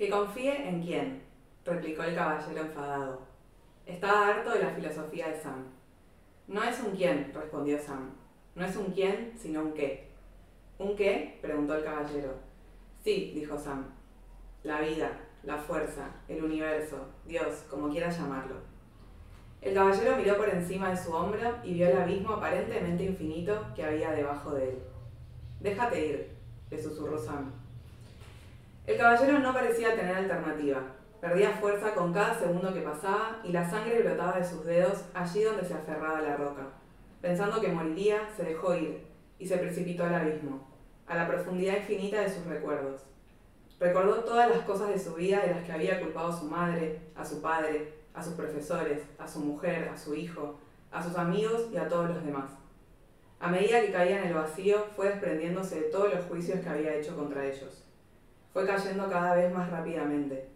Que confíe en quién, replicó el caballero enfadado. Estaba harto de la filosofía de Sam. No es un quién, respondió Sam. No es un quién, sino un qué. ¿Un qué? preguntó el caballero. Sí, dijo Sam. La vida, la fuerza, el universo, Dios, como quieras llamarlo. El caballero miró por encima de su hombro y vio el abismo aparentemente infinito que había debajo de él. Déjate ir, le susurró Sam. El caballero no parecía tener alternativa. Perdía fuerza con cada segundo que pasaba y la sangre brotaba de sus dedos allí donde se aferraba la roca. Pensando que moriría, se dejó ir y se precipitó al abismo, a la profundidad infinita de sus recuerdos. Recordó todas las cosas de su vida de las que había culpado a su madre, a su padre, a sus profesores, a su mujer, a su hijo, a sus amigos y a todos los demás. A medida que caía en el vacío, fue desprendiéndose de todos los juicios que había hecho contra ellos. Fue cayendo cada vez más rápidamente,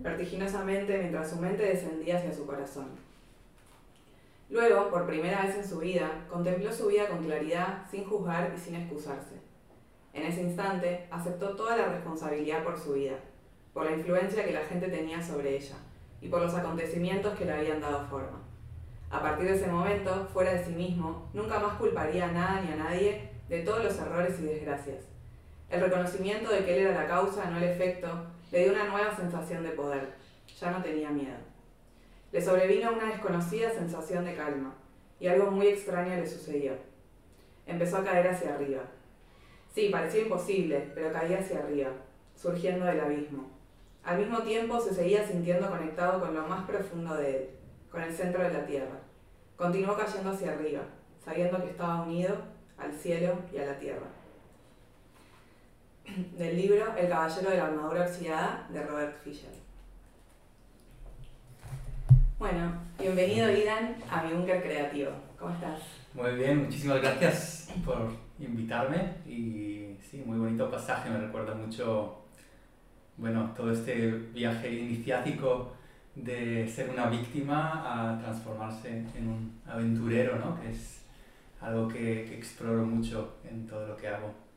vertiginosamente mientras su mente descendía hacia su corazón. Luego, por primera vez en su vida, contempló su vida con claridad, sin juzgar y sin excusarse. En ese instante, aceptó toda la responsabilidad por su vida, por la influencia que la gente tenía sobre ella y por los acontecimientos que le habían dado forma. A partir de ese momento, fuera de sí mismo, nunca más culparía a nada ni a nadie de todos los errores y desgracias. El reconocimiento de que él era la causa, no el efecto, le dio una nueva sensación de poder. Ya no tenía miedo. Le sobrevino una desconocida sensación de calma, y algo muy extraño le sucedió. Empezó a caer hacia arriba. Sí, parecía imposible, pero caía hacia arriba, surgiendo del abismo. Al mismo tiempo se seguía sintiendo conectado con lo más profundo de él, con el centro de la tierra. Continuó cayendo hacia arriba, sabiendo que estaba unido al cielo y a la tierra. Del libro El caballero de la armadura oxidada de Robert Fisher. Bueno, bienvenido Idan a mi búnker creativo. ¿Cómo estás? Muy bien, muchísimas gracias por invitarme y sí, muy bonito pasaje, me recuerda mucho, bueno, todo este viaje iniciático de ser una víctima a transformarse en un aventurero, ¿no? Que es algo que, que exploro mucho en todo lo que hago.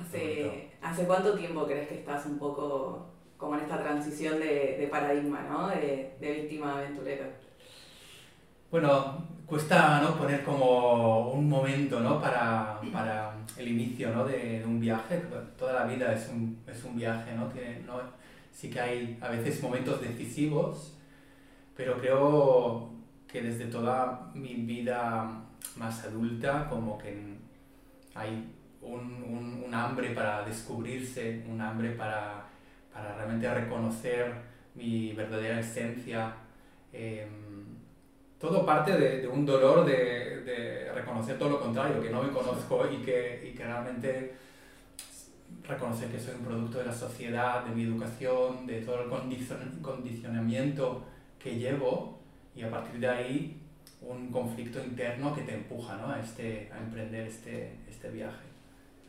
¿Hace, ¿Hace cuánto tiempo crees que estás un poco como en esta transición de, de paradigma, ¿no? De, de víctima aventurero. Bueno, cuesta ¿no? poner como un momento ¿no? para, para el inicio ¿no? de, de, un viaje. Toda la vida es un, es un viaje, ¿no? Tiene, ¿no? Sí que hay a veces momentos decisivos, pero creo que desde toda mi vida más adulta como que hay un, un, un hambre para descubrirse, un hambre para para realmente reconocer mi verdadera esencia. Eh, todo parte de, de un dolor de, de, reconocer todo lo contrario, que no me conozco y que, y que realmente reconocer que soy un producto de la sociedad, de mi educación, de todo el condicion condicionamiento que llevo y a partir de ahí un conflicto interno que te empuja ¿no? a, este, a emprender este, este viaje.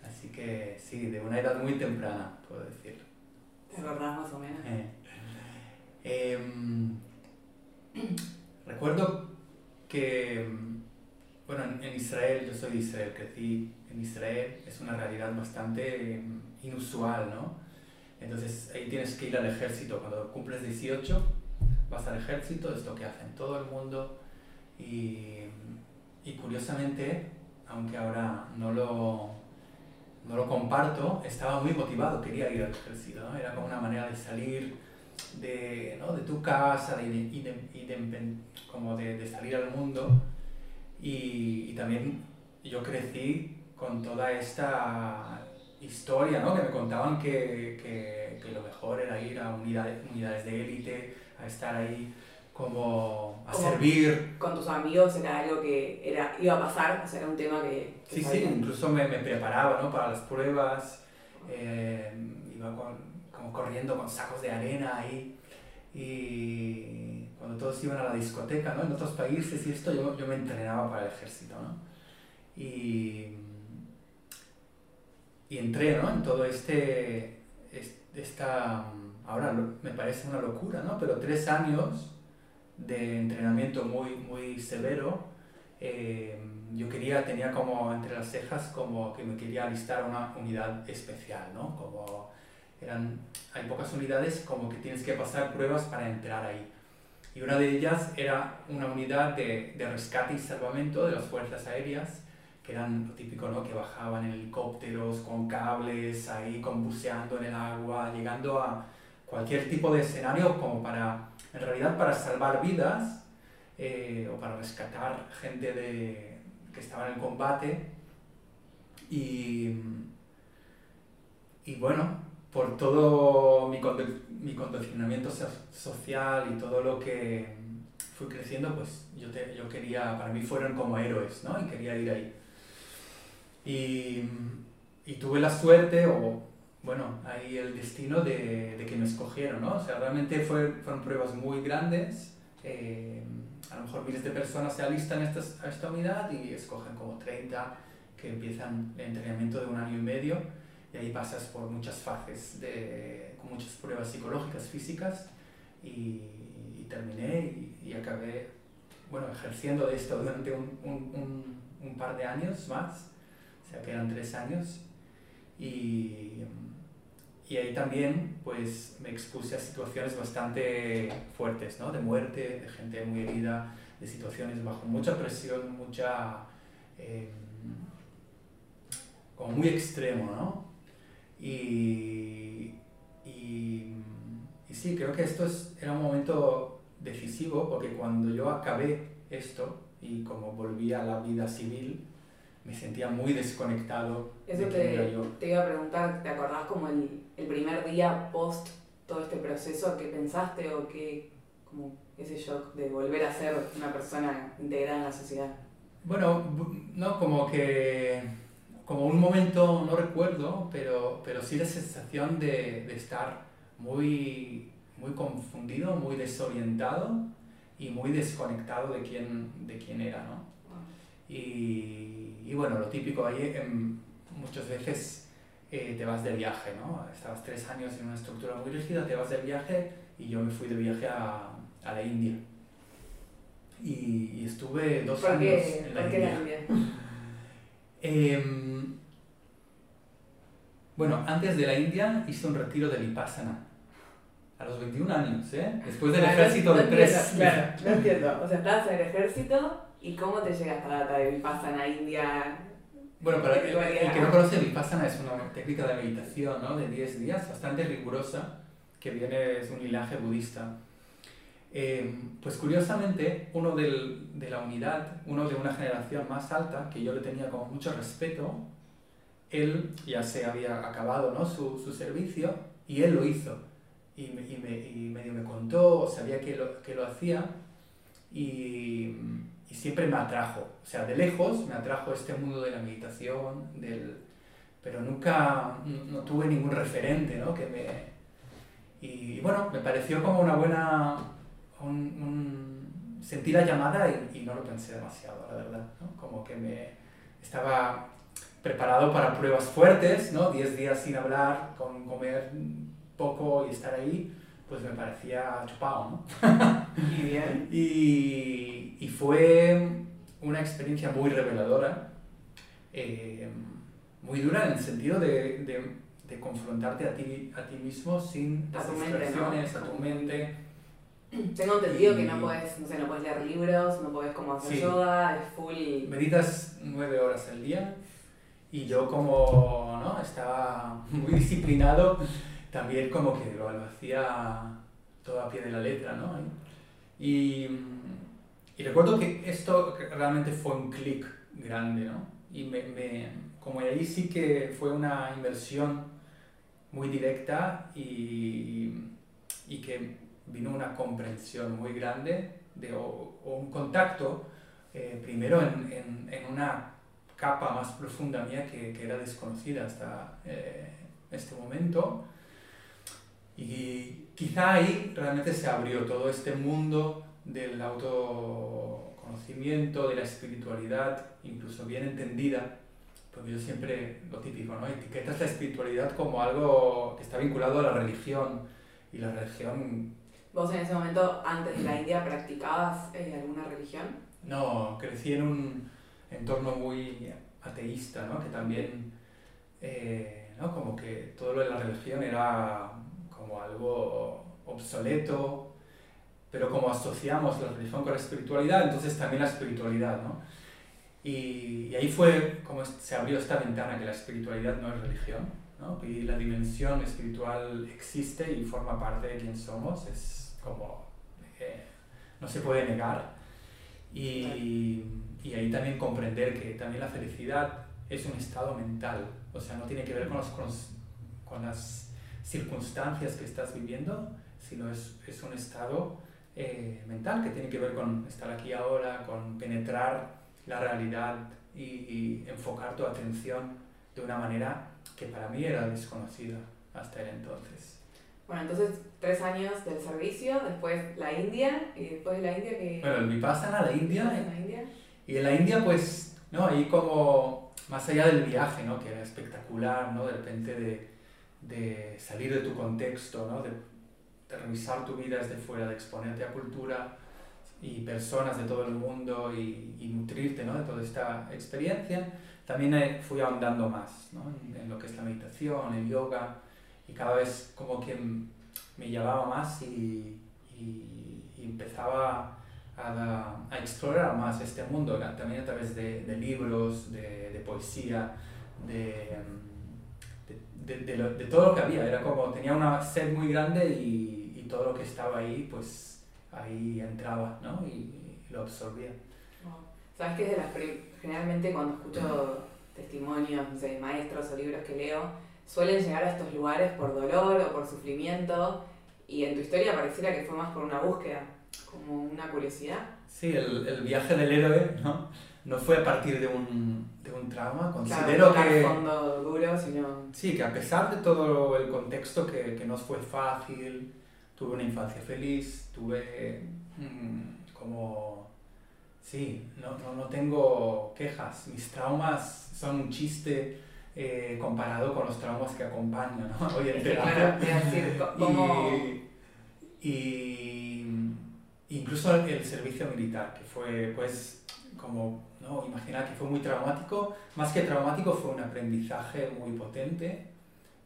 Así que sí, de una edad muy temprana, puedo decir. ¿Te acordás más o menos? Eh, eh, recuerdo que, bueno, en, Israel, yo soy de Israel, crecí en Israel, es una realidad bastante eh, inusual, ¿no? Entonces ahí tienes que ir al ejército, cuando cumples 18 vas al ejército, es lo que hacen todo el mundo y, y curiosamente, aunque ahora no lo, no lo comparto, estaba muy motivado, quería ir al ejército, ¿no? Era como una manera de salir de, ¿no? de tu casa, de, de, de, como de, salir al mundo. Y, y, también yo crecí con toda esta historia, ¿no? Que me contaban que, que, que lo mejor era ir a unidades, unidades de élite, a estar ahí como a como servir. Con tus amigos era algo que era, iba a pasar, o sea, era un tema que... que sí, sabía. sí, incluso me, me, preparaba ¿no? para las pruebas, eh, iba con, como corriendo con sacos de arena ahí y cuando todos iban a la discoteca, ¿no? En otros países y esto yo, yo me entrenaba para el ejército, ¿no? Y, y entré, ¿no? En todo este, esta, ahora me parece una locura, ¿no? Pero tres años de entrenamiento muy, muy severo, eh, yo quería, tenía como entre las cejas como que me quería alistar una unidad especial, ¿no? Como eran, hay pocas unidades como que tienes que pasar pruebas para entrar ahí. Y una de ellas era una unidad de, de rescate y salvamento de las fuerzas aéreas, que eran lo típico, ¿no? Que bajaban helicópteros con cables, ahí con buceando en el agua, llegando a cualquier tipo de escenario como para, en realidad, para salvar vidas eh, o para rescatar gente de, que estaba en el combate. Y, y bueno, por todo mi, mi condicionamiento social y todo lo que fui creciendo, pues yo, te, yo quería, para mí fueron como héroes, ¿no? Y quería ir ahí. Y, y tuve la suerte, o bueno, ahí el destino de, de, que me escogieron, ¿no? O sea, realmente fue, fueron pruebas muy grandes. Eh, a lo mejor miles de personas se alistan a esta, a esta unidad y escogen como 30 que empiezan el entrenamiento de un año y medio y ahí pasas por muchas fases de, con muchas pruebas psicológicas, físicas y, y terminé y, y, acabé bueno, ejerciendo de esto durante un, un, un, par de años más, o sea que eran tres años y, y ahí también pues me expuse a situaciones bastante fuertes, ¿no? de muerte, de gente muy herida, de situaciones bajo mucha presión, mucha... Eh, como muy extremo, ¿no? Y, y, sí, creo que esto es, era un momento decisivo porque cuando yo acabé esto y como volví a la vida civil, me sentía muy desconectado. Eso de te, yo. te iba a preguntar, ¿te acordás como el, el, primer día post todo este proceso que pensaste o que como ese shock de volver a ser una persona integrada en la sociedad? Bueno, no, como que como un momento, no recuerdo, pero, pero sí la sensación de, de estar muy, muy confundido, muy desorientado y muy desconectado de quién, de quién era, ¿no? Y, y, bueno, lo típico ahí, em, muchas veces eh, te vas de viaje, ¿no? Estabas tres años en una estructura muy rígida, te vas de viaje y yo me fui de viaje a, a la India. Y, y estuve dos ¿Por años qué, en la ¿por qué India. la India? Eh, bueno, antes de la India hice un retiro de Vipassana. A los 21 años, ¿eh? Después del Claro, ejército no de tres... entiendo, Claro, no entiendo. O sea, estabas en el ejército y cómo te llega esta data de Vipassana India. Bueno, para el, el que no conoce Vipassana es una técnica de meditación, ¿no? De 10 días, bastante rigurosa, que viene, es un linaje budista. Eh, pues curiosamente, uno del, de la unidad, uno de una generación más alta, que yo le tenía como mucho respeto, él ya se había acabado ¿no? su, su servicio y él lo hizo. Y, me, y, me, y medio me contó, sabía que lo, que lo hacía y, y siempre me atrajo. O sea, de lejos me atrajo este mundo de la meditación, del, pero nunca no, tuve ningún referente ¿no? que me... Y bueno, me pareció como una buena... Un, un, sentí la llamada y, y, no lo pensé demasiado, la verdad. ¿no? Como que me estaba preparado para pruebas fuertes, ¿no? 10 días sin hablar, con comer poco y estar ahí, pues me parecía chupado, ¿no? Y bien. y, y, fue una experiencia muy reveladora, eh, muy dura en el sentido de, de, de, confrontarte a ti, a ti mismo sin A tu mente, distracciones, ¿no? a tu mente. Tengo entendido que Y- no puedes, no sé, no puedes leer libros, no puedes como hacer Sí. yoga, es full. Meditas nueve horas al día y yo como ¿no? estaba muy disciplinado, también como que lo, lo hacía todo a pie de la letra, ¿no? Y, y recuerdo que esto realmente fue un clic grande, ¿no? Y me, me, como ahí sí que fue una inversión muy directa y, y que vino una comprensión muy grande de, o, o un contacto eh, primero en, en, en, una capa más profunda mía que, que era desconocida hasta eh, este momento. Y quizá ahí realmente se abrió todo este mundo del autoconocimiento, de la espiritualidad, incluso bien entendida, porque yo siempre, lo típico, ¿no? Etiquetas la espiritualidad como algo que está vinculado a la religión, y la religión... ¿Vos en ese momento, antes de la India, practicabas eh, alguna religión? No, crecí en un entorno muy ateísta, ¿no? Que también... Eh, ¿no? Como que todo lo de la religión era como algo obsoleto, pero como asociamos la religión con la espiritualidad, entonces también la espiritualidad, ¿no? Y, y ahí fue como se abrió esta ventana que la espiritualidad no es religión, ¿no? Y la dimensión espiritual existe y forma parte de quien somos, es como, eh, no se puede negar. Y, y ahí también comprender que también la felicidad es un estado mental, o sea, no tiene que ver con, los, con, las circunstancias que estás viviendo, sino es, es un estado eh, mental que tiene que ver con estar aquí ahora, con penetrar la realidad y, y, enfocar tu atención de una manera que para mí era desconocida hasta el entonces. Bueno, entonces tres años del servicio, después la India y después de la India que... Bueno, el Vipassana, la India. la India? Y en la India pues, no, ahí como más allá del viaje, ¿no? Que era espectacular, ¿no? De repente de, de salir de tu contexto, ¿no? De, de revisar tu vida desde fuera, de exponerte a cultura y personas de todo el mundo y, y nutrirte ¿no? de toda esta experiencia, también eh, fui ahondando más ¿no? en, en, lo que es la meditación, el yoga, y cada vez como que me llamaba más y, y, y empezaba a, a, explorar más este mundo, también a través de, de libros, de, de, poesía, de, de, de, todo lo que había. Era como, tenía una sed muy grande y, y todo lo que estaba ahí, pues ahí entraba ¿no? y, lo absorbía. Sabes que de las generalmente cuando escucho testimonios de maestros o libros que leo, suelen llegar a estos lugares por dolor o por sufrimiento y en tu historia pareciera que fue más por una búsqueda, como una curiosidad. Sí, el, el viaje del héroe ¿no? No fue a partir de un, de un trauma, considero claro, que... fondo duro, sino... Sí, que a pesar de todo el contexto que, que no fue fácil, tuve una infancia feliz, tuve mmm, como... Sí, no, no, no, tengo quejas. Mis traumas son un chiste eh, comparado con los traumas que acompaño ¿no? hoy en terapia. Claro, decir, ¿cómo... y, y, incluso el servicio militar, que fue pues como, no, imagina que fue muy traumático. Más que traumático fue un aprendizaje muy potente,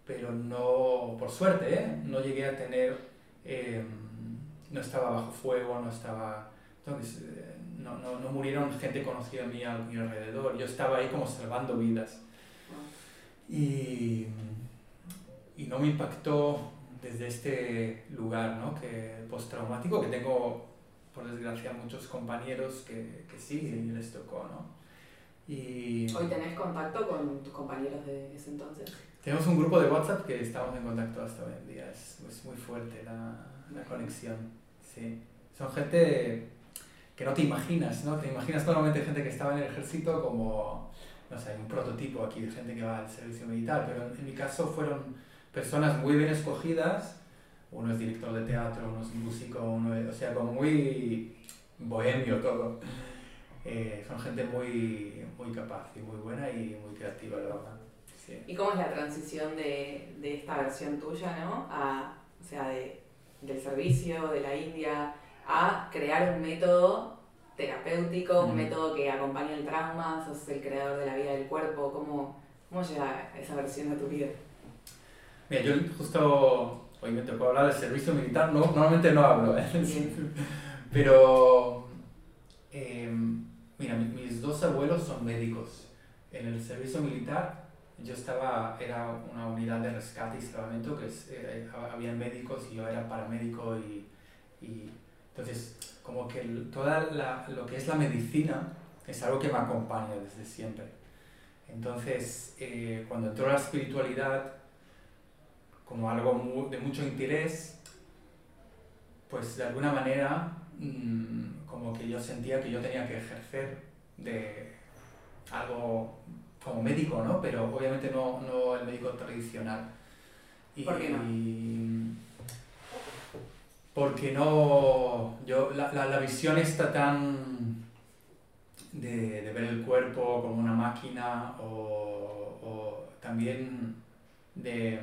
pero no, por suerte, ¿eh? no llegué a tener eh, no estaba bajo fuego, no estaba... Entonces, eh, no, no, no, murieron gente conocida a mí mi alrededor, yo estaba ahí como salvando vidas. Y, y no me impactó desde este lugar, ¿no? Que postraumático, que tengo, por desgracia, muchos compañeros que, que sí, y les tocó, ¿no? Y... ¿Hoy tenés contacto con tus compañeros de ese entonces? Tenemos un grupo de WhatsApp que estamos en contacto hasta hoy en día, es, es muy fuerte la, la, conexión. Sí. Son gente que no te imaginas, ¿no? Te imaginas normalmente gente que estaba en el ejército como, no sé, un prototipo aquí de gente que va al servicio militar, pero en mi caso fueron personas muy bien escogidas, uno es director de teatro, uno es músico, uno es, o sea, como muy bohemio todo. Eh, son gente muy, muy capaz y muy buena y muy creativa, la verdad. Sí. ¿Y cómo es la transición de, de esta versión tuya, ¿no? A, o sea, de, del servicio, de la India, a crear un método terapéutico, mm. un método que acompaña el trauma, sos el creador de la vida del cuerpo, ¿cómo, cómo llega esa versión de tu vida? Mira, yo justo hoy me tocó hablar del servicio militar, no, normalmente no hablo, ¿eh? pero eh, mira, mis dos abuelos son médicos. En el servicio militar yo estaba, era una unidad de rescate y salvamento, que es, eh, había médicos y yo era paramédico y, y entonces como que toda la, lo que es la medicina es algo que me acompaña desde siempre. Entonces eh, cuando entró la espiritualidad como algo muy, de mucho interés, pues de alguna manera mmm, como que yo sentía que yo tenía que ejercer de algo como médico, ¿no? Pero obviamente no, no el médico tradicional. Y, ¿Por qué no? Y, porque no, yo, la, la, la visión está tan de, de, ver el cuerpo como una máquina o, o también de,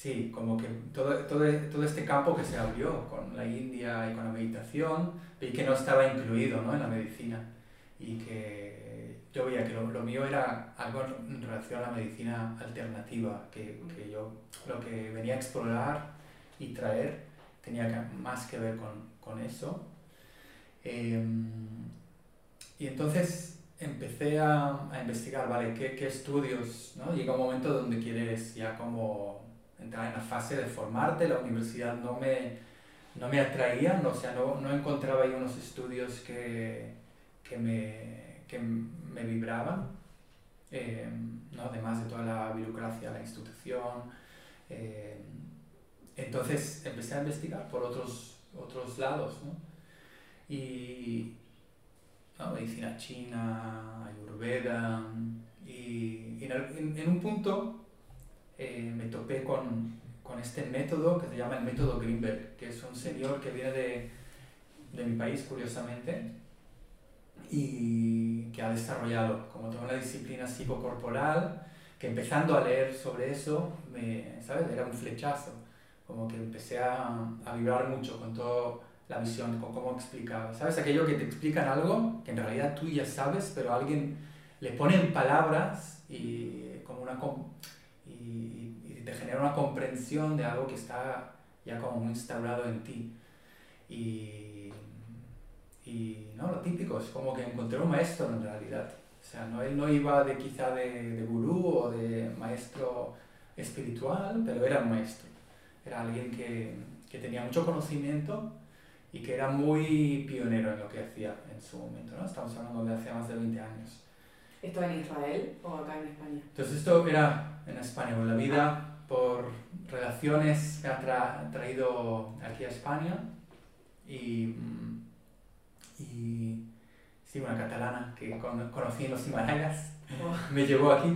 sí, como que todo, todo, todo este campo que se abrió con la India y con la meditación, y que no estaba incluido ¿no? en la medicina. y que yo veía que lo, lo, mío era algo en relación a la medicina alternativa, que, que, yo lo que venía a explorar y traer tenía que, más que ver con, con eso. Eh, y entonces empecé a, a investigar, ¿vale? ¿Qué, ¿Qué, estudios? ¿no? Llega un momento donde quieres ya como entrar en la fase de formarte, la universidad no me, no me atraía, no, o sea, no, no encontraba ahí unos estudios que, que, me, que me vibraban, eh, ¿no? además de toda la burocracia, la institución. Eh, entonces empecé a investigar por otros, otros lados, ¿no? Y, medicina china, ayurveda, y, en, en, un punto eh, me topé con, con, este método que se llama el método Greenberg, que es un señor que viene de, de mi país, curiosamente, y que ha desarrollado como toda una disciplina psicocorporal, que empezando a leer sobre eso, me, ¿sabes? Era un flechazo, como que empecé a, a vibrar mucho con toda la visión, con cómo explicaba, ¿sabes? Aquello que te explican algo que en realidad tú ya sabes, pero alguien le pone en palabras y como una y, y te genera una comprensión de algo que está ya como instaurado en ti. Y, y no, lo típico es como que encontré un maestro en realidad. O sea, no, él no iba de quizá de, de gurú o de maestro espiritual, pero era un maestro. Era alguien que, que tenía mucho conocimiento y que era muy pionero en lo que hacía en su momento, ¿no? Estamos hablando de hace más de 20 años. ¿Esto en Israel o acá en España? Entonces esto era en España, con la vida por relaciones que ha tra traído aquí a España y, y sí, una catalana que con conocí en los Himalayas oh. me llevó aquí.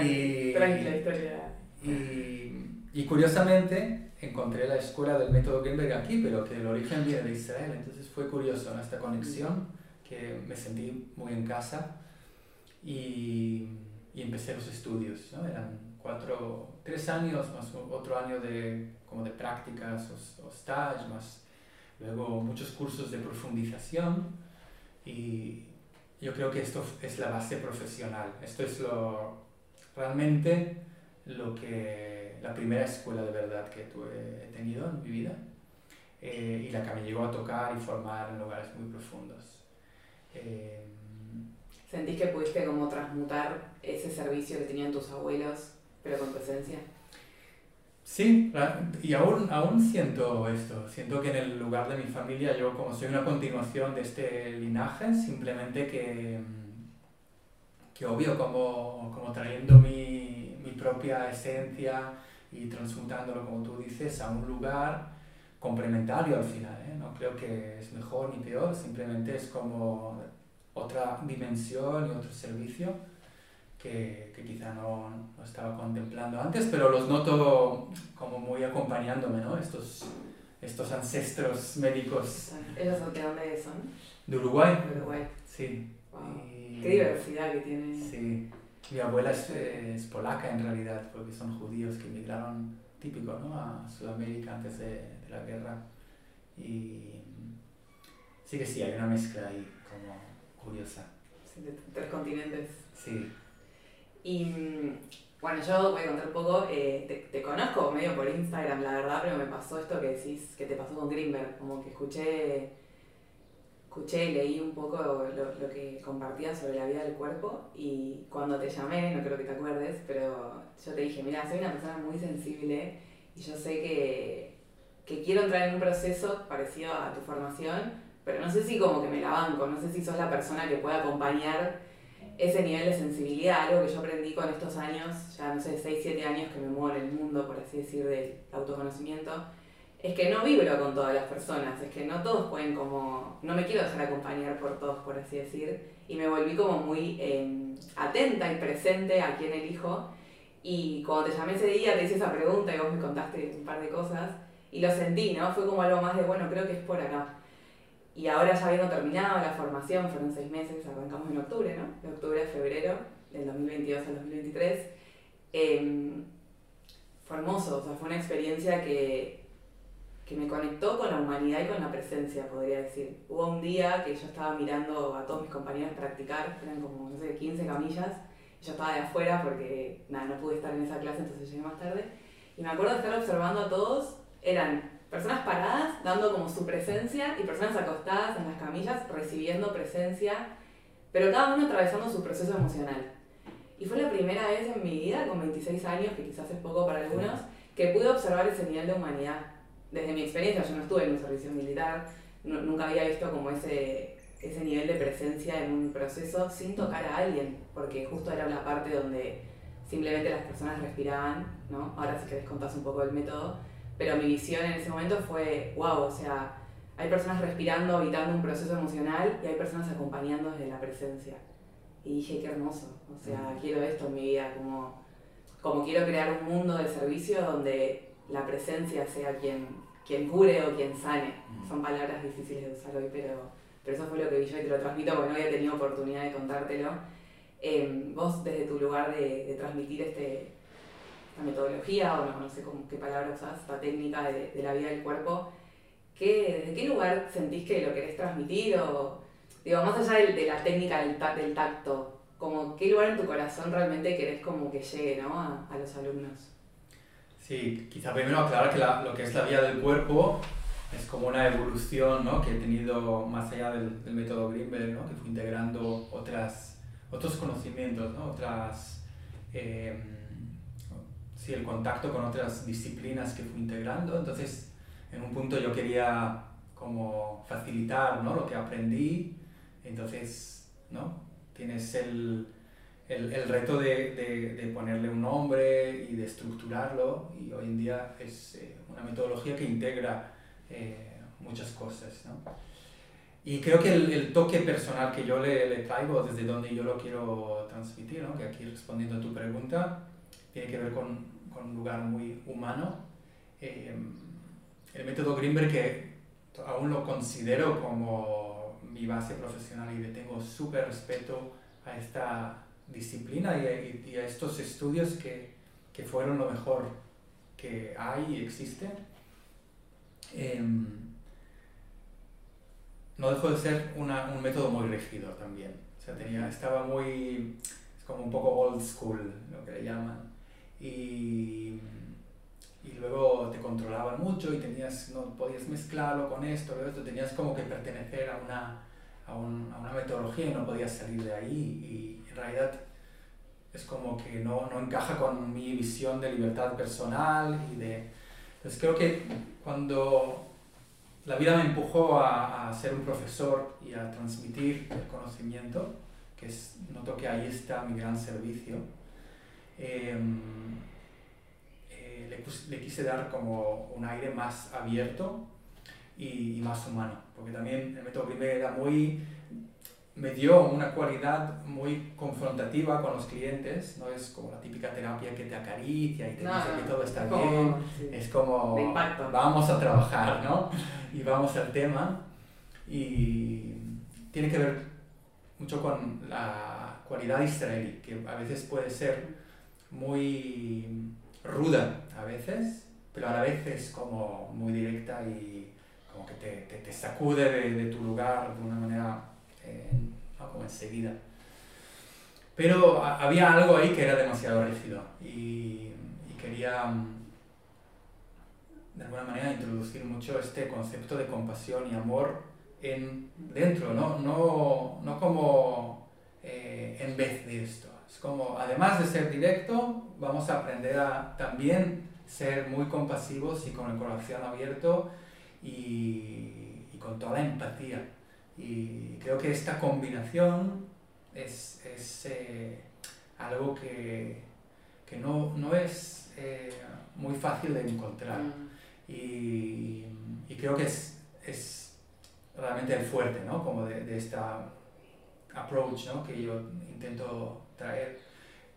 y, tranquila historia. Y, y curiosamente encontré la escuela del método Greenberg aquí, pero que el origen viene de Israel. Entonces fue curioso esta conexión, que me sentí muy en casa y, y empecé los estudios. ¿no? Eran cuatro, tres años más otro año de, como de prácticas o, o stage, más luego muchos cursos de profundización y yo creo que esto es la base profesional. Esto es lo realmente lo que la primera escuela de verdad que tuve, he tenido en mi vida eh, y la que me llegó a tocar y formar en lugares muy profundos. Eh, ¿Sentís que pudiste como transmutar ese servicio que tenían tus abuelos, pero con presencia? Sí, y aún, aún siento esto, siento que en el lugar de mi familia yo como soy una continuación de este linaje, simplemente que, que obvio como, como trayendo mi, mi propia esencia y transmutándolo, como tú dices, a un lugar complementario al final. ¿eh? No creo que es mejor ni peor, simplemente es como otra dimensión y otro servicio que, que quizá no, no, estaba contemplando antes, pero los noto como muy acompañándome, ¿no? Estos, estos ancestros médicos. ¿Ellos de dónde son? De Uruguay. De Uruguay. Sí. Y... Qué diversidad que tiene. Sí. Mi abuela es, es, polaca en realidad, porque son judíos que emigraron típico ¿no? a Sudamérica antes de, de, la guerra. Y sí que sí, hay una mezcla ahí como curiosa. Sí, de tres continentes. Sí. Y bueno, yo voy a contar un poco, eh, te, te, conozco medio por Instagram, la verdad, pero me pasó esto que decís, que te pasó con Greenberg, como que escuché escuché y leí un poco lo, lo, que compartías sobre la vida del cuerpo y cuando te llamé, no creo que te acuerdes, pero yo te dije, mira, soy una persona muy sensible y yo sé que, que quiero entrar en un proceso parecido a tu formación, pero no sé si como que me la banco, no sé si sos la persona que puede acompañar ese nivel de sensibilidad, algo que yo aprendí con estos años, ya no sé, 6, 7 años que me muevo en el mundo, por así decir, del autoconocimiento es que no vibro con todas las personas, es que no todos pueden como, no me quiero dejar acompañar por todos, por así decir, y me volví como muy eh, atenta y presente a quien elijo, y cuando te llamé ese día te hice esa pregunta y vos me contaste un par de cosas, y lo sentí, ¿no? Fue como algo más de, bueno, creo que es por acá. Y ahora ya habiendo terminado la formación, fueron seis meses, arrancamos en octubre, ¿no? De octubre a febrero, del 2022 al 2023, eh, fue hermoso, o sea, fue una experiencia que que me conectó con la humanidad y con la presencia, podría decir. Hubo un día que yo estaba mirando a todos mis compañeros practicar, eran como, no sé, 15 camillas, yo estaba de afuera porque, nada, no pude estar en esa clase, entonces llegué más tarde, y me acuerdo de estar observando a todos, eran personas paradas dando como su presencia y personas acostadas en las camillas recibiendo presencia, pero cada uno atravesando su proceso emocional. Y fue la primera vez en mi vida, con 26 años, que quizás es poco para algunos, que pude observar ese nivel de humanidad. Desde mi experiencia, yo no estuve en un servicio militar, nunca había visto como ese, ese nivel de presencia en un proceso sin tocar a alguien, porque justo era la parte donde simplemente las personas respiraban, ¿no? Ahora si querés contás un poco el método, pero mi visión en ese momento fue, wow, o sea, hay personas respirando, habitando un proceso emocional y hay personas acompañando desde la presencia. Y dije, qué hermoso, o sea, quiero esto en mi vida, como, como quiero crear un mundo de servicio donde la presencia sea quien, quien cure o quien sane. Son palabras difíciles de usar hoy, pero, pero eso fue lo que vi yo y te lo transmito porque no había tenido oportunidad de contártelo. Em, vos desde tu lugar de, de transmitir este, esta metodología, o no, sé cómo, qué palabra usás, esta técnica de, de, la vida del cuerpo, ¿qué, ¿desde qué lugar sentís que lo querés transmitir? O, digo, más allá de, de la técnica del, del, tacto, como qué lugar en tu corazón realmente querés como que llegue ¿no? a, a los alumnos. Sí, quizá primero aclarar que la, lo que es la vía del cuerpo es como una evolución ¿no? que he tenido más allá del, del método Greenberg, ¿no? que fue integrando otras, otros conocimientos, ¿no? otras, eh, sí, el contacto con otras disciplinas que fui integrando. Entonces, en un punto yo quería como facilitar ¿no? lo que aprendí. Entonces, ¿no? tienes el, el, el reto de, de, de, ponerle un nombre y de estructurarlo. Y hoy en día es eh, una metodología que integra eh, muchas cosas. ¿no? Y creo que el, el, toque personal que yo le, le, traigo, desde donde yo lo quiero transmitir, ¿no? que aquí respondiendo a tu pregunta, tiene que ver con, con un lugar muy humano. Eh, el método Greenberg, que aún lo considero como mi base profesional y le tengo súper respeto a esta disciplina y, a estos estudios que, que fueron lo mejor que hay y existe. Eh, no dejó de ser una, un método muy rígido también. O sea, tenía, estaba muy, es como un poco old school, lo que le llaman. Y, y luego te controlaban mucho y tenías, no podías mezclarlo con esto, esto, tenías como que pertenecer a una, a, un, a una metodología y no podías salir de ahí. Y en realidad es como que no, no encaja con mi visión de libertad personal y de... Entonces creo que cuando la vida me empujó a, a, ser un profesor y a transmitir el conocimiento, que es, noto que ahí está mi gran servicio. Eh, eh, le, le, quise dar como un aire más abierto y, y, más humano, porque también el método primer era muy, me dio una cualidad muy confrontativa con los clientes, no es como la típica terapia que te acaricia y te no, dice que todo está como, bien, sí. es como vamos a trabajar, ¿no? Y vamos al tema y tiene que ver mucho con la cualidad israelí, que a veces puede ser muy ruda, a veces, pero a la vez es como muy directa y como que te, te, sacude de, tu lugar de una manera eh, como enseguida. Pero había algo ahí que era demasiado rígido y, y, quería mm, de alguna manera introducir mucho este concepto de compasión y amor en, dentro, no, no, no como eh, en vez de esto. Es como, además de ser directo, vamos a aprender a también ser muy compasivos y con el corazón abierto y, y con toda la empatía. Y creo que esta combinación es, es eh, algo que, que no, no, es eh, muy fácil de encontrar. Mm. Y, y, creo que es, es realmente el fuerte, ¿no? Como de, de esta approach ¿no? que yo intento traer.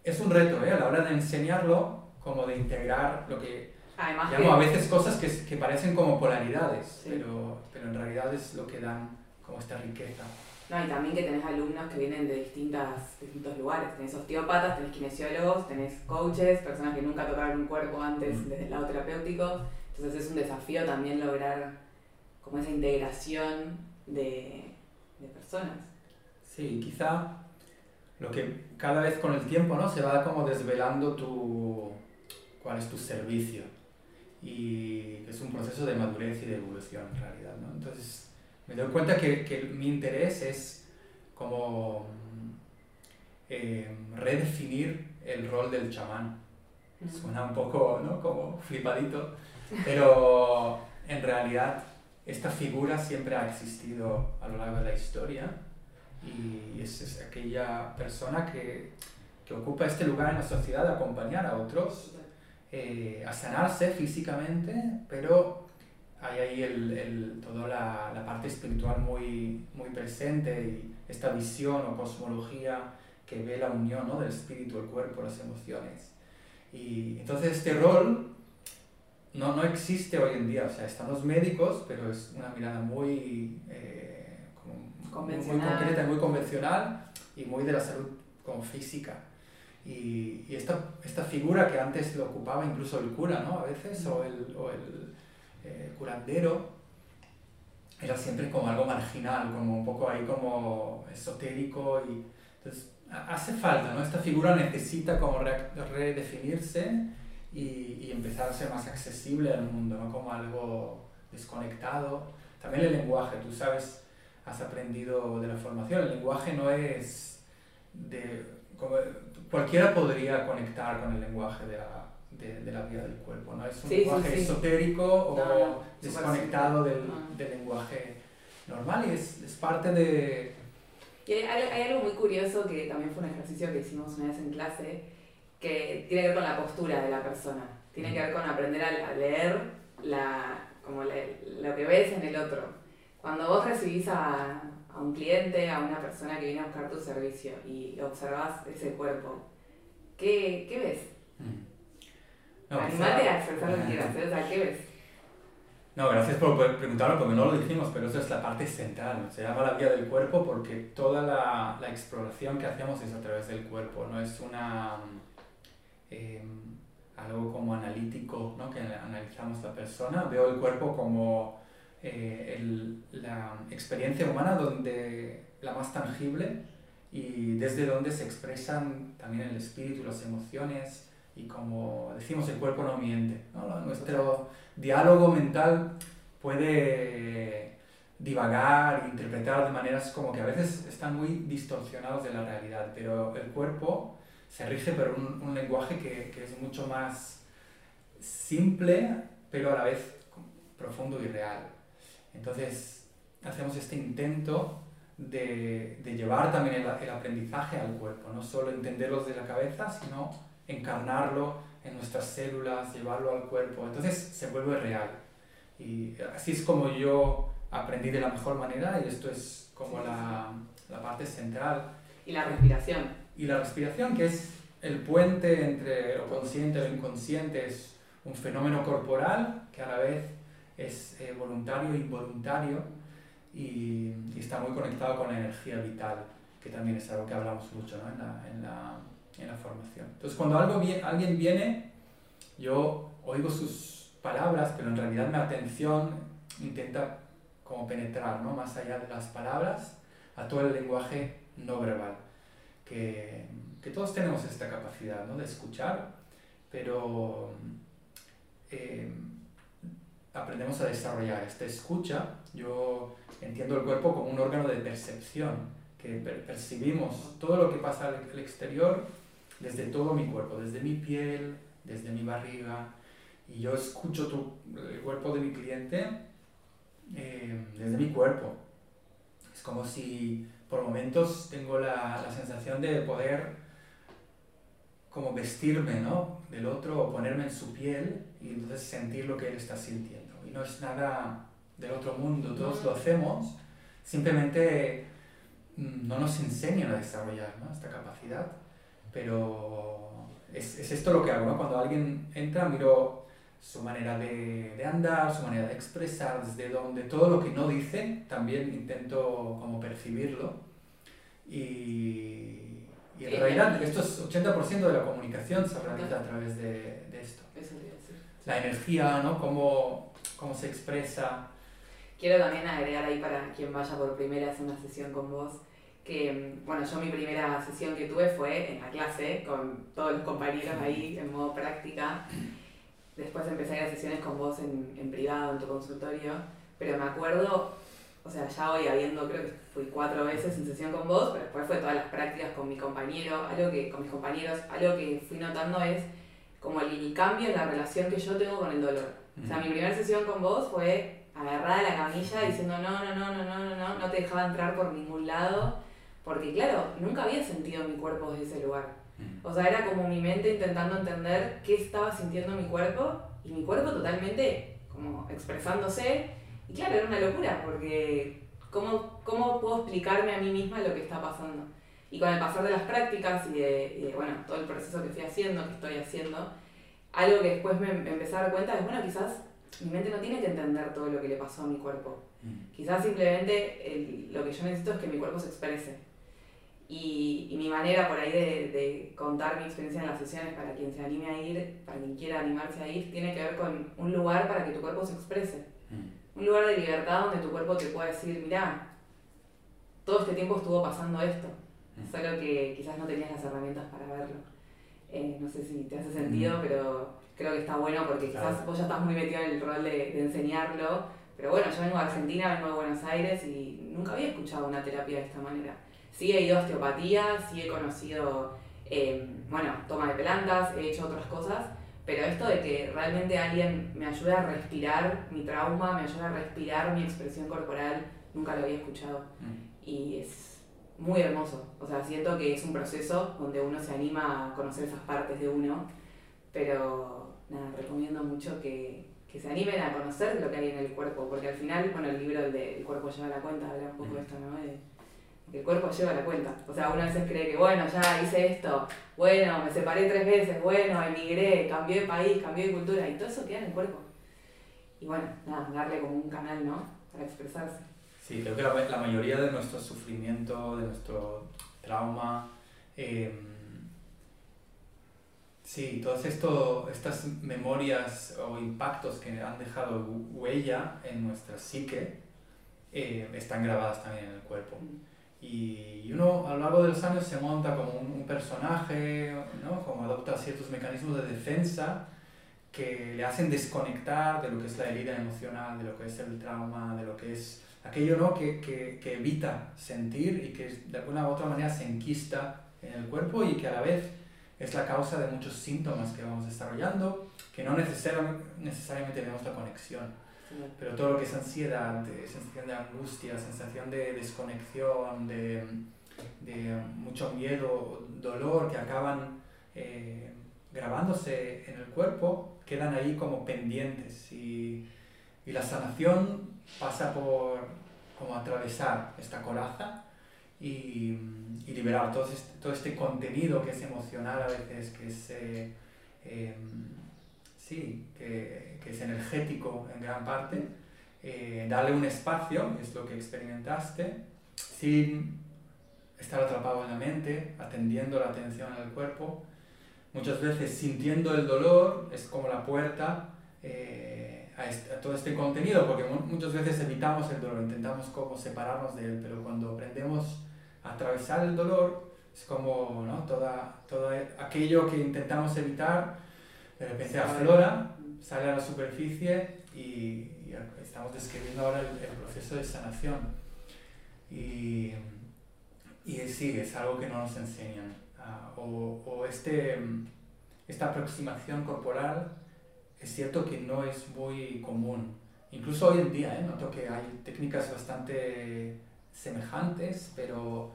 Es un reto, ¿eh? A la hora de enseñarlo, como de integrar lo que Además llamo que... a veces cosas que, que parecen como polaridades, sí. pero, pero en realidad es lo que dan como esta riqueza. No, y también que tenés alumnos que vienen de distintas, distintos lugares. Tenés osteópatas, tenés kinesiólogos, tenés coaches, personas que nunca tocaron un cuerpo antes mm. desde el lado terapéutico, Entonces es un desafío también lograr como esa integración de, de personas. Sí, quizá lo que cada vez con el tiempo ¿no? se va como desvelando tu, cuál es tu servicio y es un proceso de madurez y de evolución en realidad. ¿no? Entonces me doy cuenta que, que mi interés es como eh, redefinir el rol del chamán. Suena un poco ¿no? como flipadito, pero en realidad esta figura siempre ha existido a lo largo de la historia y es, aquella persona que, que, ocupa este lugar en la sociedad de acompañar a otros eh, a sanarse físicamente, pero hay ahí el, el, toda la, la, parte espiritual muy, muy presente y esta visión o cosmología que ve la unión ¿no? del espíritu, el cuerpo, las emociones. Y entonces este rol no, no existe hoy en día, o sea, están los médicos, pero es una mirada muy, eh, muy concreta, muy convencional y muy de la salud como física. Y, y, esta, esta figura que antes lo ocupaba incluso el cura, ¿no? A veces, o el, o el eh, curandero, era siempre como algo marginal, como un poco ahí como esotérico. Y, entonces, hace falta, ¿no? Esta figura necesita como redefinirse y, y, empezar a ser más accesible al mundo, no como algo desconectado. También el lenguaje, tú sabes, has aprendido de la formación, el lenguaje no es de... Como, cualquiera podría conectar con el lenguaje de la, de, de la vida del cuerpo, ¿no? Es un Sí, lenguaje sí, sí. esotérico o No, desconectado del. Ah. del lenguaje normal y es, es parte de... Y hay, hay- hay algo muy curioso que también fue un ejercicio que hicimos una vez en clase, que tiene que ver con la postura de la persona. Tiene que ver con aprender a, a leer la, como le- lo que ves en el otro. Cuando vos recibís a, a un cliente, a una persona que viene a buscar tu servicio y observás ese cuerpo, ¿qué, qué ves? No, Animate quizá- a expresar lo que quieras, ¿eh? o sea, ¿qué ves? No, gracias por por preguntarlo porque no lo dijimos, pero eso es la parte central. Se llama la vía del cuerpo porque toda la, la exploración que hacemos es a través del cuerpo, no es una eh, algo como analítico, ¿no? que analizamos la persona. Veo el cuerpo como eh, el- la experiencia humana donde la más tangible y desde donde se expresan también el espíritu, las emociones y como decimos el cuerpo no miente. ¿no? Nuestro diálogo mental puede divagar e interpretar de maneras como que a veces están muy distorsionados de la realidad, pero el cuerpo se rige por un, un lenguaje que, que es mucho más simple, pero a la vez profundo y real. Entonces, hacemos este intento de, de llevar también el, el aprendizaje al cuerpo, no solo entenderlos de la cabeza, sino encarnarlo en nuestras células, llevarlo al cuerpo. Entonces se vuelve real. Y así es como yo aprendí de la mejor manera y esto es como la, la parte central. Y la respiración. Y la respiración, que es el puente entre lo consciente y lo inconsciente, es un fenómeno corporal que a la vez es eh, voluntario e involuntario y, está muy conectado con la energía vital, que también es algo que hablamos mucho ¿no? en, la, en, la, en, la, formación. Entonces, cuando algo, alguien viene, yo oigo sus palabras, pero en realidad mi atención intenta como penetrar ¿no? más allá de las palabras a todo el lenguaje no verbal. Que, que todos tenemos esta capacidad ¿no? de escuchar, pero eh, aprendemos a desarrollar esta escucha. Yo entiendo el cuerpo como un órgano de percepción, que per percibimos todo lo que pasa al, al exterior desde todo mi cuerpo, desde mi piel, desde mi barriga, y yo escucho tu, el cuerpo de mi cliente eh, desde mi cuerpo. Es como si por momentos tengo la, la, sensación de poder como vestirme ¿no? del otro o ponerme en su piel y entonces sentir lo que él está sintiendo. Y no es nada del otro mundo, todos lo hacemos, simplemente no nos enseñan a desarrollar ¿no? esta capacidad, pero es, es, esto lo que hago, ¿no? cuando alguien entra miro su manera de, de, andar, su manera de expresar, desde donde todo lo que no dice también intento como percibirlo y, y en realidad esto es 80% de la comunicación se realiza a través de, de esto. La energía, ¿no? Cómo, cómo se expresa. Quiero también agregar ahí para quien vaya por primera a una sesión con vos, que, bueno, yo mi primera sesión que tuve fue en la clase, con todos los compañeros ahí en modo práctica. Después empecé a ir a sesiones con vos en, en privado, en tu consultorio, pero me acuerdo, o sea, ya hoy habiendo, creo que fui cuatro veces en sesión con vos, pero después fue todas las prácticas con mi compañero, algo que, con mis compañeros, algo que fui notando es como el cambio en la relación que yo tengo con el dolor. O sea, mi primera sesión con vos fue agarrada a la camilla diciendo no, no, no, no, no, no, no, no te dejaba entrar por ningún lado, porque claro, nunca había sentido mi cuerpo desde ese lugar. O sea, era como mi mente intentando entender qué estaba sintiendo mi cuerpo y mi cuerpo totalmente como expresándose. Y claro, era una locura porque ¿cómo, cómo puedo explicarme a mí misma lo que está pasando? Y con el pasar de las prácticas y de, bueno, todo el proceso que estoy haciendo, que estoy haciendo, algo que después me, empecé a dar cuenta es, bueno, quizás mi mente no tiene que entender todo lo que le pasó a mi cuerpo. Mm. Quizás simplemente lo que yo necesito es que mi cuerpo se exprese. Y, y mi manera por ahí de, de, contar mi experiencia en las sesiones para quien se anime a ir, para quien quiera animarse a ir, tiene que ver con un lugar para que tu cuerpo se exprese. Mm. Un lugar de libertad donde tu cuerpo te pueda decir, mira, todo este tiempo estuvo pasando esto solo que quizás no tenías las herramientas para verlo. Eh, no sé si te hace sentido, pero creo que está bueno porque quizás vos ya estás muy metido en el rol de, enseñarlo, pero bueno, yo vengo de Argentina, vengo de Buenos Aires y nunca había escuchado una terapia de esta manera. Sí he ido a osteopatía, sí he conocido, eh, bueno, toma de plantas, he hecho otras cosas, pero esto de que realmente alguien me ayude a respirar mi trauma, me ayude a respirar mi expresión corporal, nunca lo había escuchado. Mm. Y es muy hermoso. O sea, siento que es un proceso donde uno se anima a conocer esas partes de uno, pero nada, recomiendo mucho que, que se animen a conocer lo que hay en el cuerpo, porque al final, bueno, el libro del cuerpo lleva la cuenta habla un poco de esto, ¿no? De, el cuerpo lleva la cuenta. O sea, uno a veces cree que, bueno, ya hice esto, bueno, me separé tres veces, bueno, emigré, cambié de país, cambié de cultura, y todo eso queda en el cuerpo. Y bueno, nada, darle como un canal, ¿no? Para expresarse. Sí, creo que la, la mayoría de nuestro sufrimiento, de nuestro trauma, eh, sí, todas estas memorias o impactos que han dejado huella en nuestra psique eh, están grabadas también en el cuerpo. Y uno a lo largo de los años se monta como un, un personaje, ¿no? como adopta ciertos mecanismos de defensa que le hacen desconectar de lo que es la herida emocional, de lo que es el trauma, de lo que es aquello ¿no? que, que, que, evita sentir y que de alguna u otra manera se enquista en el cuerpo y que a la vez es la causa de muchos síntomas que vamos desarrollando, que no necesariamente, necesariamente tenemos la conexión. Pero todo lo que es ansiedad, sensación de angustia, sensación de desconexión, de, de mucho miedo, dolor que acaban eh, grabándose en el cuerpo, quedan ahí como pendientes. Y, y la sanación pasa por como atravesar esta coraza y, y liberar todo este, todo este contenido que es emocional a veces, que es, eh, em, sí, que, que, es energético en gran parte, eh, darle un espacio, es lo que experimentaste, sin estar atrapado en la mente, atendiendo la atención al cuerpo, muchas veces sintiendo el dolor, es como la puerta. Eh, a, todo este contenido, porque muchas veces evitamos el dolor, intentamos como separarnos de él, pero cuando aprendemos a atravesar el dolor, es como ¿no? Toda, todo aquello que intentamos evitar, de repente aflora, sale a la superficie y, estamos describiendo ahora el, proceso de sanación. Y, y sí, es algo que no nos enseñan. Ah, o, o este, esta aproximación corporal es cierto que no es muy común. Incluso hoy en día, ¿eh? noto que hay técnicas bastante semejantes, pero,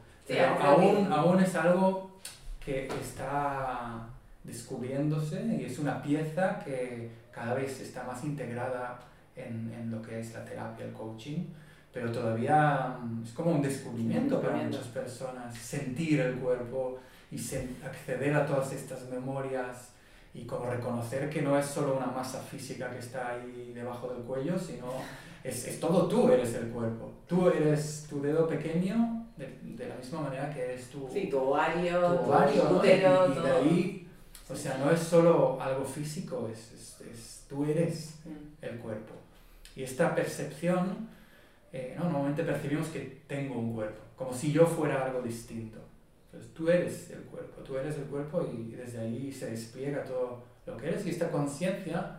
aún, aún es algo que está descubriéndose y es una pieza que cada vez está más integrada en, en lo que es la terapia, el coaching, pero todavía mm, es como un descubrimiento para muchas personas, sentir el cuerpo y acceder a todas estas memorias y como reconocer que no es solo una masa física que está ahí debajo del cuello, sino es, es todo tú eres el cuerpo. Tú eres tu dedo pequeño de, de la misma manera que eres tu, sí, tu ovario, tu, ovario, ¿no? y, de ahí, o sea, no es solo algo físico, es, es, es tú eres Mm. el cuerpo. Y esta percepción, eh, ¿no? normalmente percibimos que tengo un cuerpo, como si yo fuera algo distinto. Entonces tú eres el cuerpo, tú eres el cuerpo y desde ahí se despliega todo lo que eres y esta conciencia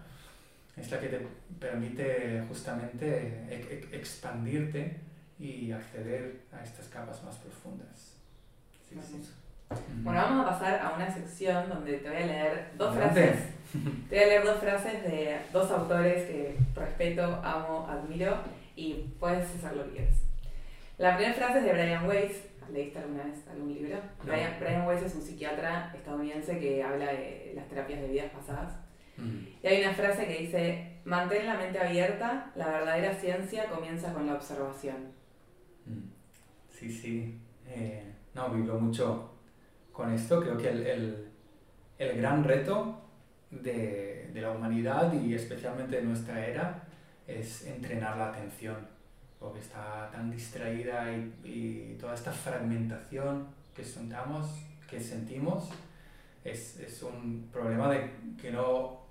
es la que te permite justamente e- e- expandirte y acceder a estas capas más profundas. Sí, sí. Bueno, vamos a pasar a una sección donde te voy a leer dos Adelante. frases. Te voy a leer dos frases de dos autores que respeto, amo, admiro y puedes hacer lo que quieras. La primera frase es de Brian Weiss. ¿Leíste alguna vez algún libro? No. Brian, Brian Weiss es un psiquiatra estadounidense que habla de las terapias de vidas pasadas. Mm. Y hay una frase que dice, mantén la mente abierta, la verdadera ciencia comienza con la observación. Mm. Sí, sí. Eh, no, vibro mucho con esto. Creo que el, el- el gran reto de, de la humanidad y especialmente de nuestra era es entrenar la atención, porque está tan distraída y, y toda esta fragmentación que sentamos, que sentimos, es, es un problema de que no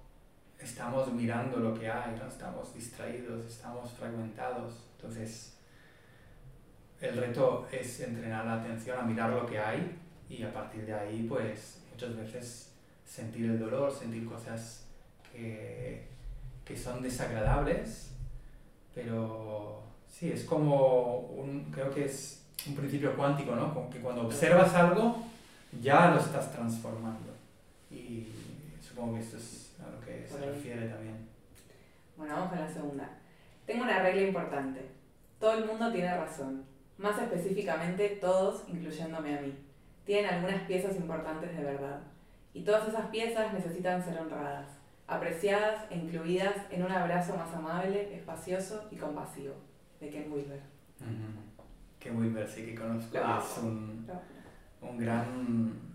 estamos mirando lo que hay, ¿no? estamos distraídos, estamos fragmentados. Entonces, el reto es entrenar la atención a mirar lo que hay y a partir de ahí, pues muchas veces sentir el dolor, sentir cosas que, que son desagradables, pero sí, es como un, creo que es un principio cuántico, ¿no? Como que cuando observas algo, ya lo estás transformando. Y supongo que esto es a lo que se refiere también. Bueno, vamos con la segunda. Tengo una regla importante. Todo el mundo tiene razón. Más específicamente, todos, incluyéndome a mí. Tienen algunas piezas importantes de verdad. Y todas esas piezas necesitan ser honradas, apreciadas e incluidas en un abrazo más amable, espacioso y compasivo. De Ken Wilber. Ujú. Que Wilber sí que conozco, amo. es un, un gran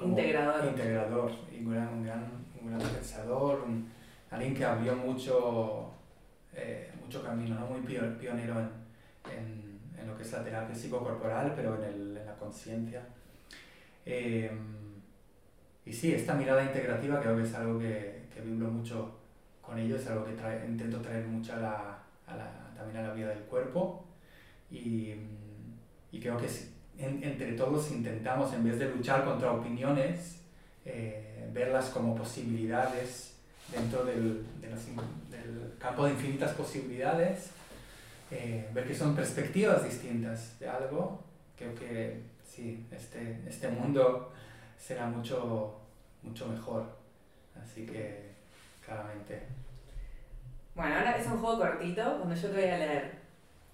Integrador. integrador y un gran, un gran, un gran pensador, un- alguien que abrió mucho, eh, mucho camino, ¿no? muy pio- pionero en, en, en lo que es la terapia psicocorporal, pero en, el, en la conciencia. Eh, y sí, esta mirada integrativa creo que es algo que, que vibro mucho con ellos, es algo que trae- intento traer mucho a la, a la- también a la vida del cuerpo y, y creo que en- entre todos intentamos, en vez de luchar contra opiniones, eh, verlas como posibilidades dentro del, de in- del campo de infinitas posibilidades, eh, ver que son perspectivas distintas de algo. Creo que sí, este, este mundo será mucho, mucho mejor. Así que, claramente. Bueno, ahora es un juego cortito donde yo te voy a leer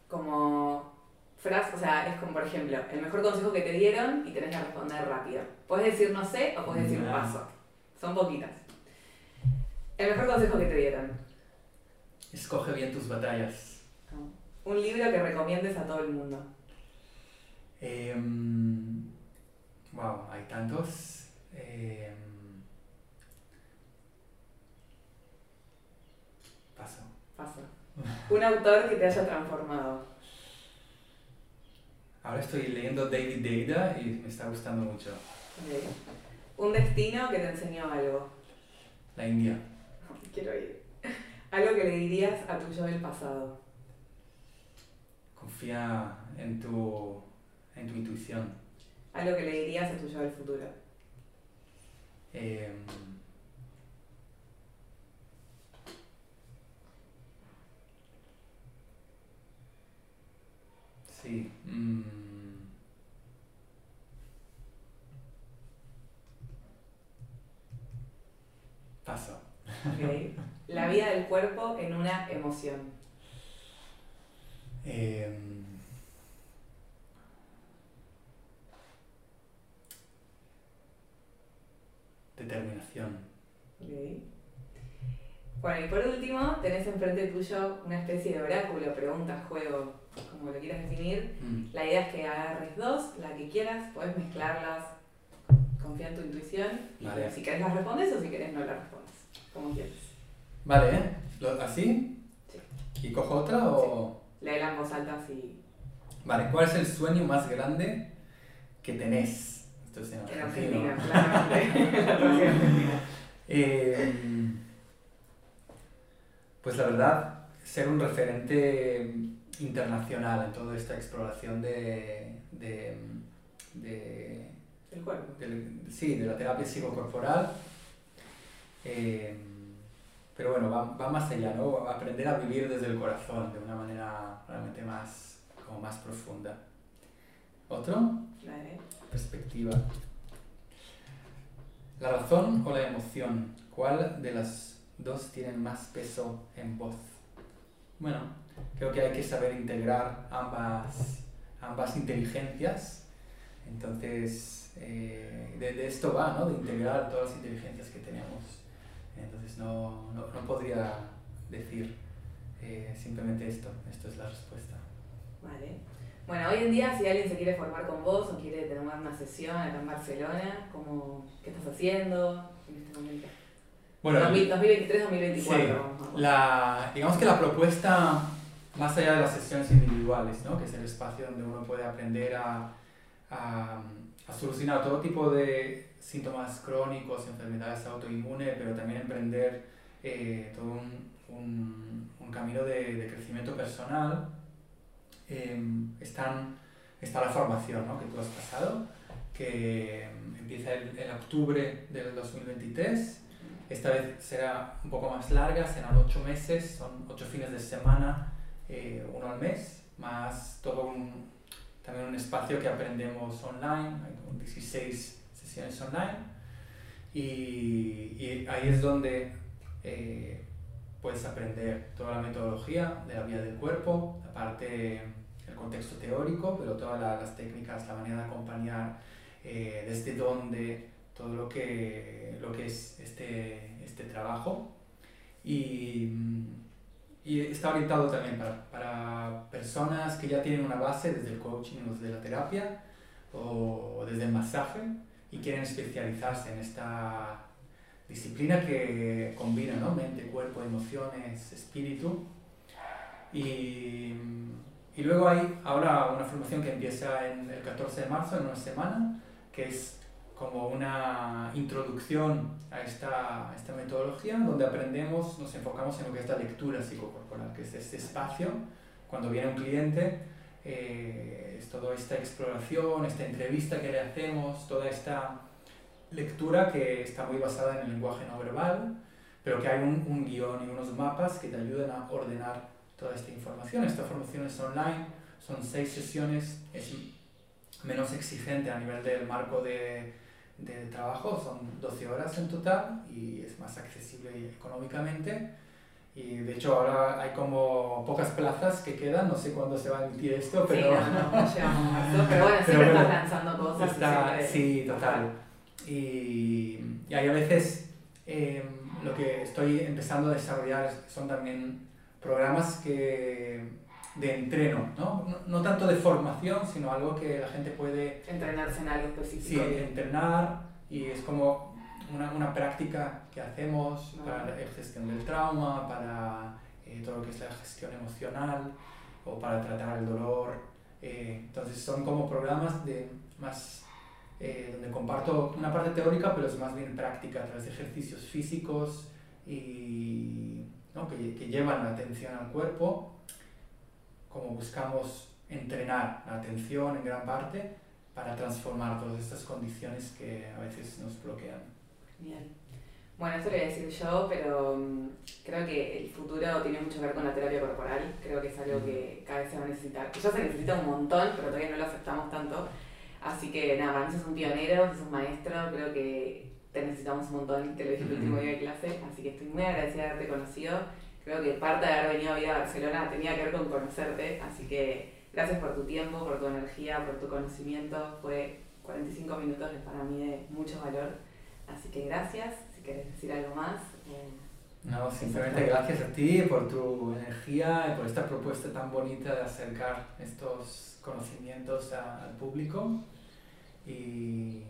como frase, o sea, es como por ejemplo, el mejor consejo que te dieron y tenés que responder rápido. Puedes decir no sé o puedes decir paso. Son poquitas. El mejor consejo que te dieron. Escoge bien tus batallas. Un libro que recomiendes a todo el mundo. Em, wow, hay tantos. Em, paso. Un autor que te haya transformado. Ahora estoy leyendo David Deida y me está gustando mucho. Un destino que te enseñó algo. La India. Quiero ir. Algo que le dirías a tu yo del pasado. Confía en tu, en tu intuición. Algo que le dirías a tu yo del futuro. Em, sí. mm, paso. Ok. La vida del cuerpo en una emoción. Em, determinación. Bueno, y por último, tenés enfrente tuyo una especie de oráculo, pregunta, juego, como lo quieras definir. Mm, La idea es que agarres dos, la que quieras, puedes mezclarlas, confía en tu intuición. Y si querés las respondes o si querés no las respondes, como quieras. Vale, ¿eh? ¿Así? Sí. ¿Y cojo otra o...? Léela en voz alta así. Vale, ¿cuál es el sueño más grande que tenés? Esto es en. Argentina, claramente. Eh, Pues la verdad, ser un referente internacional en toda esta exploración de, de, de el cuerpo. sí, de la terapia psicocorporal. Eh, pero bueno, va, va, más allá, ¿no? Aprender a vivir desde el corazón de una manera realmente más, como más profunda. ¿Otro? Perspectiva. La razón o la emoción, ¿cuál de las dos tienen más peso en voz? Bueno, creo que hay que saber integrar ambas, ambas inteligencias. Entonces, eh, de, esto va, ¿no? De integrar todas las inteligencias que tenemos. Entonces, no, no, no podría decir eh, simplemente esto. Esto es la respuesta. Vale. Bueno, hoy en día si alguien se quiere formar con vos o quiere tener una sesión acá en Barcelona, ¿cómo, ¿qué estás haciendo en este momento? Bueno, 2023-2024. La, digamos que la propuesta, más allá de las sesiones individuales, ¿no? que es el espacio donde uno puede aprender a, a, a solucionar todo tipo de síntomas crónicos, enfermedades autoinmunes, pero también emprender eh, todo un, un, un camino de, de, crecimiento personal, eh, están, está la formación ¿no? que tú has pasado, que empieza en, en octubre del 2023 esta vez será un poco más larga, serán ocho meses, son ocho fines de semana, eh, uno al mes, más todo un, también un espacio que aprendemos online, hay 16 sesiones online. Y, y ahí es donde eh, puedes aprender toda la metodología de la vía del cuerpo, aparte el contexto teórico, pero todas las técnicas, la manera de acompañar, eh, desde dónde todo lo que, lo que es este, este trabajo. Y, y, está orientado también para, para, personas que ya tienen una base desde el coaching o desde la terapia o desde el masaje y quieren especializarse en esta disciplina que combina ¿no? mente, cuerpo, emociones, espíritu. Y, y luego hay ahora una formación que empieza en el 14 de marzo, en una semana, que es como una introducción a esta, esta, metodología donde aprendemos, nos enfocamos en lo que es la lectura psicocorporal, que es este espacio, cuando viene un cliente, eh, es toda esta exploración, esta entrevista que le hacemos, toda esta lectura que está muy basada en el lenguaje no verbal, pero que hay un, un guion y unos mapas que te ayudan a ordenar toda esta información. Esta formación es online, son seis sesiones, es menos exigente a nivel del marco de de trabajo, son 12 horas en total y es más accesible económicamente. Y de hecho ahora hay como pocas plazas que quedan, no sé cuándo se va a emitir esto, pero... Sí, no, no, no pero bueno, siempre estás lanzando cosas. Sí, total. Y, y hay a veces eh, lo que estoy empezando a desarrollar son también programas que de entreno, ¿no? ¿no? ¿no? tanto de formación, sino algo que la gente puede... Entrenarse en algo específico. Sí, entrenar y es como una, una práctica que hacemos para la gestión del trauma, para eh, todo lo que es la gestión emocional o para tratar el dolor. Eh, entonces son como programas de más eh, donde comparto una parte teórica, pero es más bien práctica a través de ejercicios físicos y ¿no? que, que llevan la atención al cuerpo como buscamos entrenar la atención en gran parte para transformar todas estas condiciones que a veces nos bloquean. Bien. Bueno, eso lo voy a decir yo, pero um, creo que el futuro tiene mucho que ver con la terapia corporal. Creo que es algo que cada vez se va a necesitar. Ya se necesita un montón, pero todavía no lo aceptamos tanto. Así que nada, para mí sos un pionero, sos un maestro, creo que te necesitamos un montón, te lo dije el último día de clase, así que estoy muy agradecida de haberte conocido creo que parte de haber venido a vivir a Barcelona tenía que ver con conocerte, así que gracias por tu tiempo, por tu energía, por tu conocimiento, fue 45 minutos para mí de mucho valor, así que gracias, si quieres decir algo más. Eh, no, simplemente gracias a ti por tu energía y por esta propuesta tan bonita de acercar estos conocimientos al público. Y